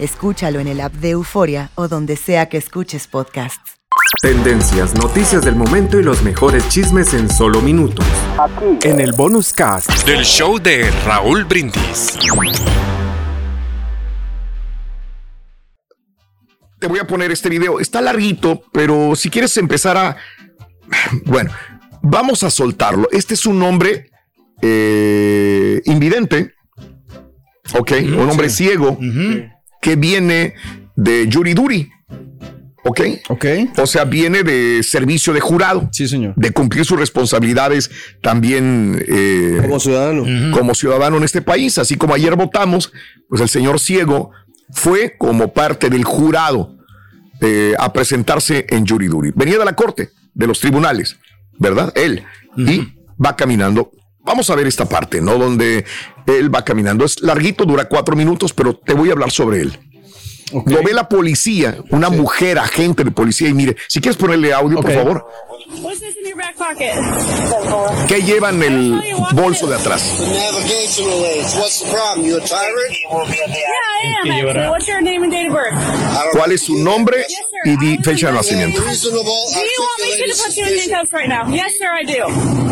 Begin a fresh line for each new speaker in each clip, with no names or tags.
Escúchalo en el app de Euforia o donde sea que escuches podcasts.
Tendencias, noticias del momento y los mejores chismes en solo minutos. Aquí. En el bonus cast del show de Raúl Brindis.
Te voy a poner este video. Está larguito, pero si quieres empezar a... Bueno, vamos a soltarlo. Este es un hombre eh, invidente. Ok, un hombre ciego que viene de Yuriduri. ¿Ok?
Ok.
O sea, viene de servicio de jurado.
Sí, señor.
De cumplir sus responsabilidades también.
Eh, como ciudadano.
Como ciudadano en este país. Así como ayer votamos, pues el señor Ciego fue como parte del jurado eh, a presentarse en Yuriduri. Venía de la corte, de los tribunales, ¿verdad? Él. Y va caminando. Vamos a ver esta parte, ¿no? Donde él va caminando. Es larguito, dura cuatro minutos, pero te voy a hablar sobre él. Lo ve la policía, una mujer agente de policía, y mire, si quieres ponerle audio, por favor. ¿Qué lleva en el bolso de atrás? ¿Cuál es su nombre y fecha de nacimiento?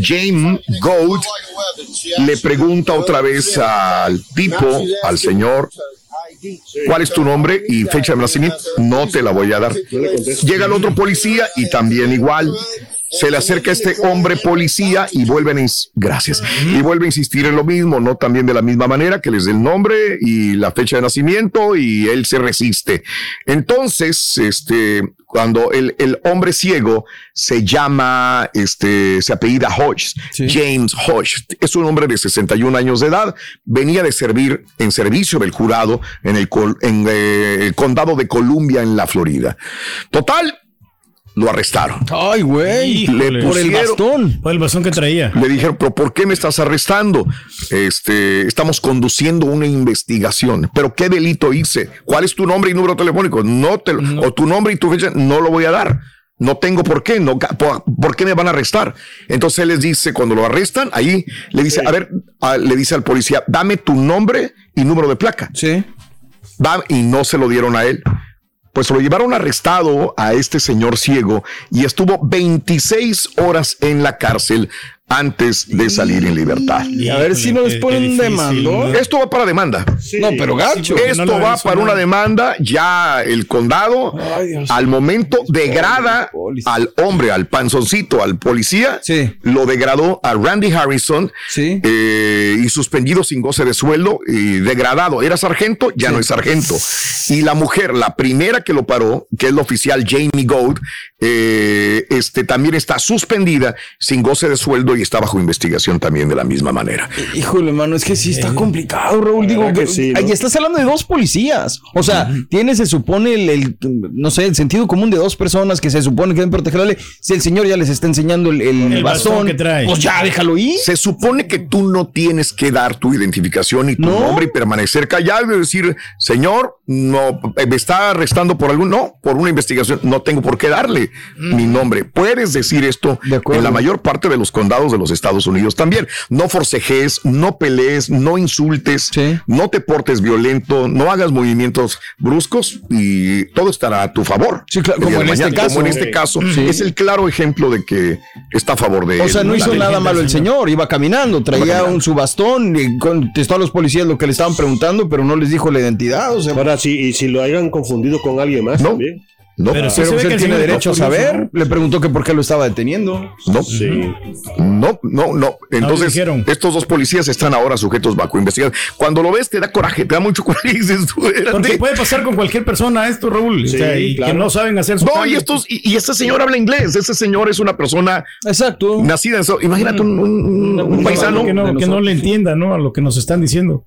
James Gold. Le pregunta otra vez al tipo, al señor, ¿Cuál es tu nombre y fecha de nacimiento? No te la voy a dar. Llega el otro policía y también igual. Se le acerca este hombre policía y vuelven a, gracias, y vuelve a insistir en lo mismo, no también de la misma manera que les dé el nombre y la fecha de nacimiento y él se resiste. Entonces, este, cuando el, el hombre ciego se llama, este, se apellida Hodge, James Hodge, es un hombre de 61 años de edad, venía de servir en servicio del jurado en el, en eh, el condado de Columbia en la Florida. Total, lo arrestaron.
Ay, güey. por el bastón.
Por el bastón que traía.
Le dijeron, pero ¿por qué me estás arrestando? Este, estamos conduciendo una investigación. ¿Pero qué delito hice? ¿Cuál es tu nombre y número telefónico? No te, o tu nombre y tu fecha, no lo voy a dar. No tengo por qué, no, por, qué me van a arrestar? Entonces él les dice, cuando lo arrestan, ahí le dice, a ver, le dice al policía, dame tu nombre y número de placa.
Sí.
Va, y no se lo dieron a él pues lo llevaron arrestado a este señor ciego y estuvo 26 horas en la cárcel antes de salir en libertad.
Y a ver si no les ponen un demando.
Esto va para demanda.
no, pero gacho.
Esto va para una demanda. Ya el condado, al momento, degrada al hombre, al panzoncito, al policía. Lo degradó a Randy Harrison eh, y suspendido sin goce de sueldo y degradado. Era sargento, ya no es sargento. Y la mujer, la primera que lo paró, que es la oficial Jamie Gold, eh, este, también está suspendida sin goce de sueldo y está bajo investigación también de la misma manera.
Híjole, hermano, es que sí está complicado, Raúl. Digo, que sí, ahí estás hablando de dos policías. O sea, tiene, se supone, el, no sé, el sentido común de dos personas que se supone que deben protegerle. Si el señor ya les está enseñando el, bastón, que trae. pues ya déjalo ir.
Se supone que tú no tienes que dar tu identificación y tu nombre y permanecer callado y decir, señor, no, me está arrestando por algún, no, por una investigación, no tengo por qué darle mi nombre. Puedes decir esto en la mayor parte de los condados de los Estados Unidos también. No forcejes, no pelees, no insultes, no te portes violento, no hagas movimientos bruscos y todo estará a tu favor.
Sí, claro, como, en este caso,
en este caso. es el claro ejemplo de que está a favor de
O sea, no hizo nada malo el señor, iba caminando, traía un su bastón y contestó a los policías lo que le estaban preguntando, pero no les dijo la identidad. O sea,
Ahora, sí, y si lo hayan confundido con alguien más también.
No, pero, si él tiene derecho a saber. Le preguntó que por qué lo estaba deteniendo.
No, no, no, no. Entonces, estos dos policías están ahora sujetos bajo investigación. Cuando lo ves, te da coraje, te da mucho coraje.
Porque puede pasar con cualquier persona esto, Raúl. y que no saben hacer
su No, y estos, y, este señor habla inglés. Ese señor es una persona
Exacto.
nacida en eso. Imagínate un, paisano
que no, que no le entienda, ¿no? A lo que nos están diciendo.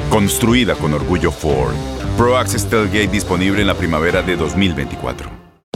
Construida con orgullo Ford. Pro Access Tailgate disponible en la primavera de 2024.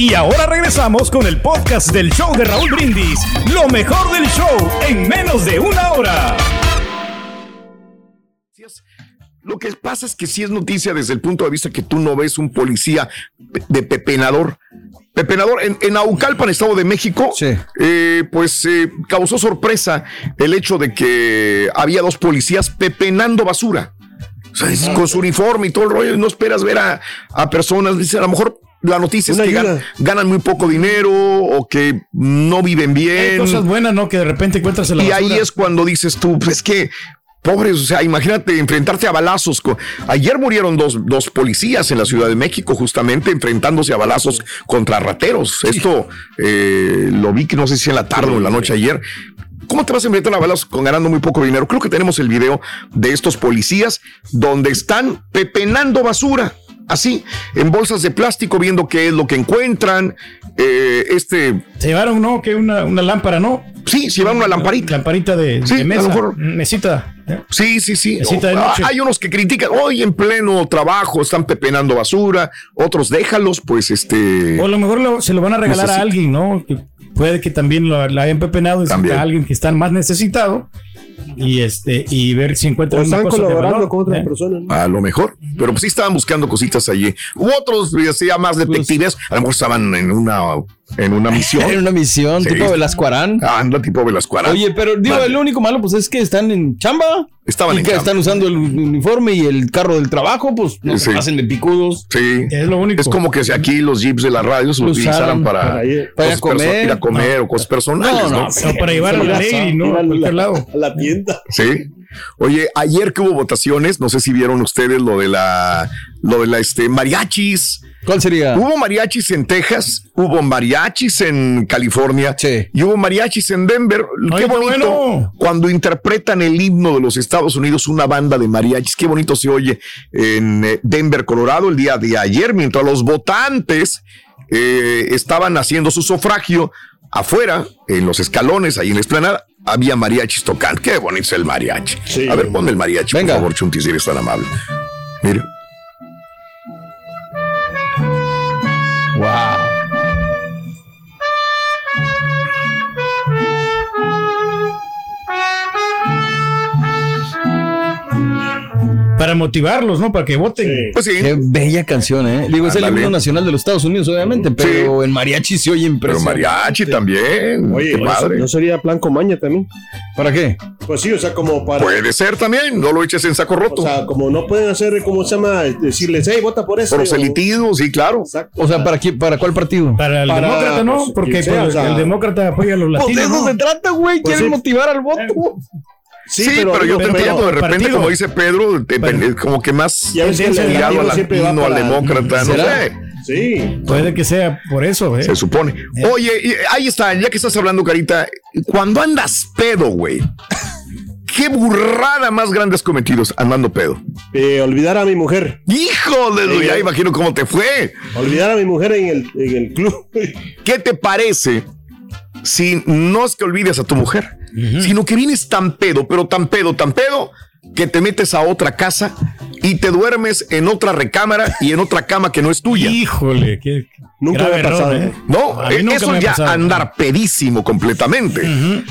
Y ahora regresamos con el podcast del show de Raúl Brindis. Lo mejor del show en menos de una hora.
Lo que pasa es que sí es noticia desde el punto de vista que tú no ves un policía de pepenador. Pepenador, en, en Aucalpan, Estado de México, eh, pues eh, causó sorpresa el hecho de que había dos policías pepenando basura. con su uniforme y todo el rollo, no esperas ver a, a personas, dice, a lo mejor la noticia es que ganan, muy poco dinero o que no viven bien. Hay
cosas buenas, ¿no? Que de repente encuentras en la
Y ahí es cuando dices tú, pues que pobres, o sea, imagínate enfrentarte a balazos. Ayer murieron dos, dos, policías en la Ciudad de México, justamente enfrentándose a balazos contra rateros. Esto eh, lo vi que no sé si en la tarde o en la noche ayer. ¿Cómo te vas a enfrentar a balazos con ganando muy poco dinero? Creo que tenemos el video de estos policías donde están pepenando basura así, en bolsas de plástico, viendo qué es lo que encuentran. Eh, este.
Se llevaron, ¿no? Que una, una lámpara, ¿no?
Sí, se llevaron una lamparita.
Lamparita de, sí, mesa. A lo mejor, mesita.
¿eh? Sí, sí, sí. Oh, hay unos que critican, hoy en pleno trabajo están pepenando basura, otros déjalos, pues este.
O a lo mejor se lo van a regalar a alguien, ¿no? puede que también la hayan pepenado a alguien que está más necesitado y este y ver si encuentran
están colaborando con otras ¿eh? personas.
A lo mejor, pero pues sí estaban buscando cositas allí. Hubo otros, ya más pues, detectives, a lo mejor estaban en una en una misión.
en una misión, tipo Velascuarán.
Anda, tipo Velascuarán.
Oye, pero digo, el único malo, pues es que están en chamba.
Estaban
y que están usando el uniforme y el carro del trabajo, pues no se hacen de picudos.
Sí.
Es lo único.
Es como que si aquí los jeeps de la radio se utilizaran para,
para, comer,
ir a comer o cosas personales, ¿no?
O para llevar a la ley, ¿no? A lado.
A la tienda.
Sí. Oye, ayer que hubo votaciones, no sé si vieron ustedes lo de la, lo de la, este, mariachis.
¿Cuál sería?
Hubo mariachis en Texas, hubo mariachis en California y hubo mariachis en Denver. qué bonito cuando interpretan el himno de los Estados Unidos una banda de mariachis. Qué bonito se oye en eh, Denver, Colorado, el día de ayer, mientras los votantes eh, estaban haciendo su sufragio afuera, en los escalones, ahí en la explanada, había mariachis tocando. Qué bonito es el mariachi. A ver, ponme el mariachi, por favor, Chunti, si eres tan amable. Mira.
Para motivarlos, ¿no? Para que voten.
Pues sí.
Qué bella canción, ¿eh? Digo, es el himno nacional de los Estados Unidos, obviamente, pero en mariachi se oye impresionante.
Pero mariachi también. Oye, qué padre.
¿No sería plan comaña también?
¿Para qué?
Pues sí, o sea, como para.
Puede ser también, no lo eches en saco roto.
O sea, como no pueden hacer, ¿cómo se llama? Decirles, hey, vota por eso.
Proselitismo, sí, claro.
Exacto. O sea, ¿para, qué, ¿para cuál partido?
Para el demócrata, ¿no? Pues, Porque pues, el demócrata apoya a los latinos.
Pues de eso se trata, güey. Quieren motivar al voto.
Sí, pero, yo te entiendo, de repente, como dice Pedro, como que más
tirado
al latino, al demócrata, no sé.
Sí.
Puede que sea por eso, ¿eh?
Se supone. Oye, ahí está, ya que estás hablando, Carita, cuando andas pedo, güey. ¿Qué burrada más grande has cometido andando pedo?
Eh, olvidar a mi mujer.
¡Hijo de Ya imagino cómo te fue.
Olvidar a mi mujer en el, en el club.
¿Qué te parece si no es que olvides a tu mujer, sino que vienes tan pedo, pero tan pedo, tan pedo, que te metes a otra casa y te duermes en otra recámara y en otra cama que no es tuya.
Híjole, qué
nunca me ha pasado. ¿eh?
No, eso ya andar pedísimo completamente.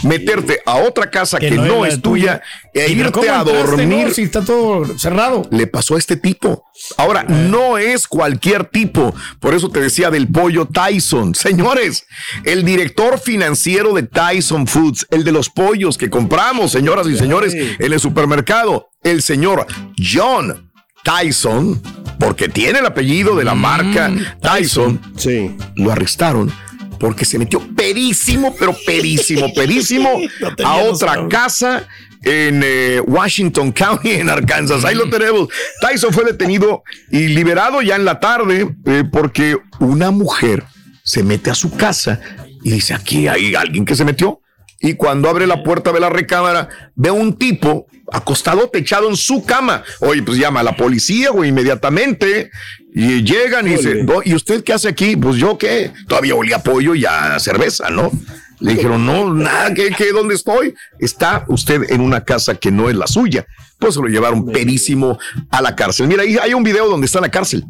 Meterte a otra casa que, no, es tuya e irte a dormir.
si está todo cerrado.
Le pasó a este tipo. Ahora, eh. no es cualquier tipo. Por eso te decía del pollo Tyson. Señores, el director financiero de Tyson Foods, el de los pollos que compramos, señoras y señores, en el supermercado, el señor John Tyson, porque tiene el apellido de la mm, marca Tyson,
sí.
lo arrestaron porque se metió perísimo, pero perísimo, perísimo a otra casa en eh, Washington County, en Arkansas. Ahí lo tenemos. Tyson fue detenido y liberado ya en la tarde eh, porque una mujer se mete a su casa y dice, aquí hay alguien que se metió. Y cuando abre la puerta de la recámara, ve a un tipo acostado, techado en su cama. Oye, pues llama a la policía, güey, inmediatamente. Y llegan y dicen, ¿y usted qué hace aquí? Pues yo qué, todavía olía pollo y a cerveza, ¿no? Le dijeron, no, nada, ¿qué, qué, dónde estoy? Está usted en una casa que no es la suya. Pues se lo llevaron perísimo a la cárcel. Mira, ahí hay un video donde está en la cárcel.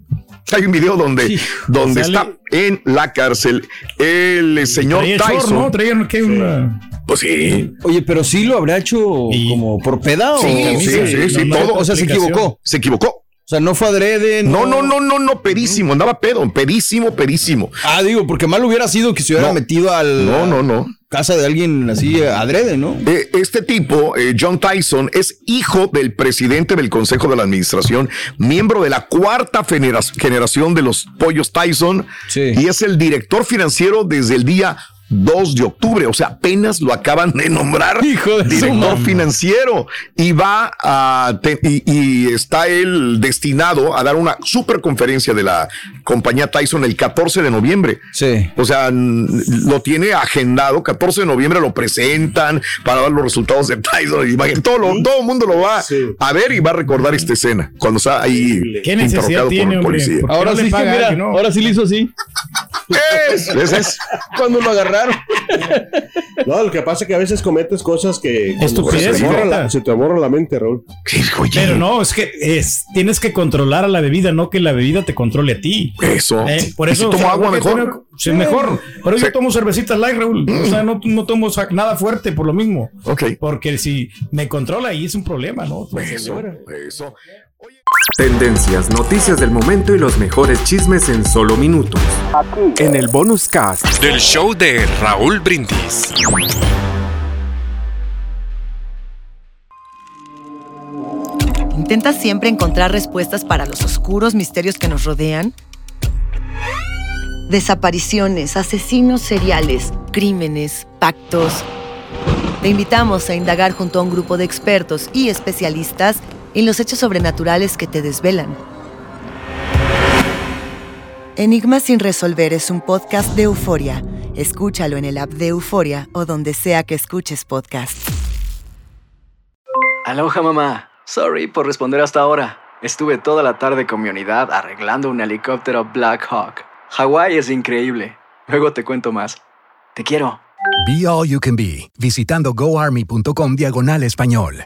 Hay un video donde, donde está en la cárcel el señor Tyson. ¿no?
Traían que una...
Pues sí.
Oye, pero sí lo habrá hecho como por peda
sí,
o
sí, sí, sí, todo.
O sea, se equivocó.
Se equivocó.
O sea, no fue adrede.
No, no, no, no, no, perísimo. Andaba pedo, perísimo, perísimo.
Ah, digo, porque mal hubiera sido que se hubiera metido al.
No, no, no.
Casa de alguien así adrede, ¿no?
Eh, este tipo, eh, John Tyson, es hijo del presidente del Consejo de la Administración, miembro de la cuarta generación de los pollos Tyson.
Sí.
Y es el director financiero desde el día 2 de octubre, o sea, apenas lo acaban de nombrar director financiero y va a y, está él destinado a dar una super conferencia de la compañía Tyson el 14 de noviembre.
Sí.
O sea, lo tiene agendado, 14 de noviembre lo presentan para dar los resultados de Tyson. Y todo, todo el mundo lo va a ver y va a recordar esta escena cuando está ahí
¿Qué necesidad tiene,
Ahora sí, mira, ahora sí le hizo así.
Es, es, es.
Cuando lo agarraron.
No, lo que pasa es que a veces cometes cosas que
Estupidez,
se, se te borra la mente, Raúl.
Pero no, es que es, tienes que controlar a la bebida, no que la bebida te controle a ti.
Eso.
Eh, por
¿Y
eso.
si tomo
o sea,
agua mejor?
sí, mejor. Pero yo tomo cervecitas light, Raúl. O sea, no, no tomo nada fuerte por lo mismo.
Ok.
Porque si me controla ahí es un problema, ¿no?
Eso, eso.
Tendencias, noticias del momento y los mejores chismes en solo minutos. En el bonus cast del show de Raúl Brindis.
¿Intentas siempre encontrar respuestas para los oscuros misterios que nos rodean? Desapariciones, asesinos seriales, crímenes, pactos. Te invitamos a indagar junto a un grupo de expertos y especialistas en los hechos sobrenaturales que te desvelan. Enigma sin resolver es un podcast de euforia. Escúchalo en el app de Euforia o donde sea que escuches podcast.
Aloha mamá. Sorry por responder hasta ahora. Estuve toda la tarde con mi unidad arreglando un helicóptero Black Hawk. Hawái es increíble. Luego te cuento más. Te quiero.
Be All You Can Be, visitando goarmy.com diagonal español.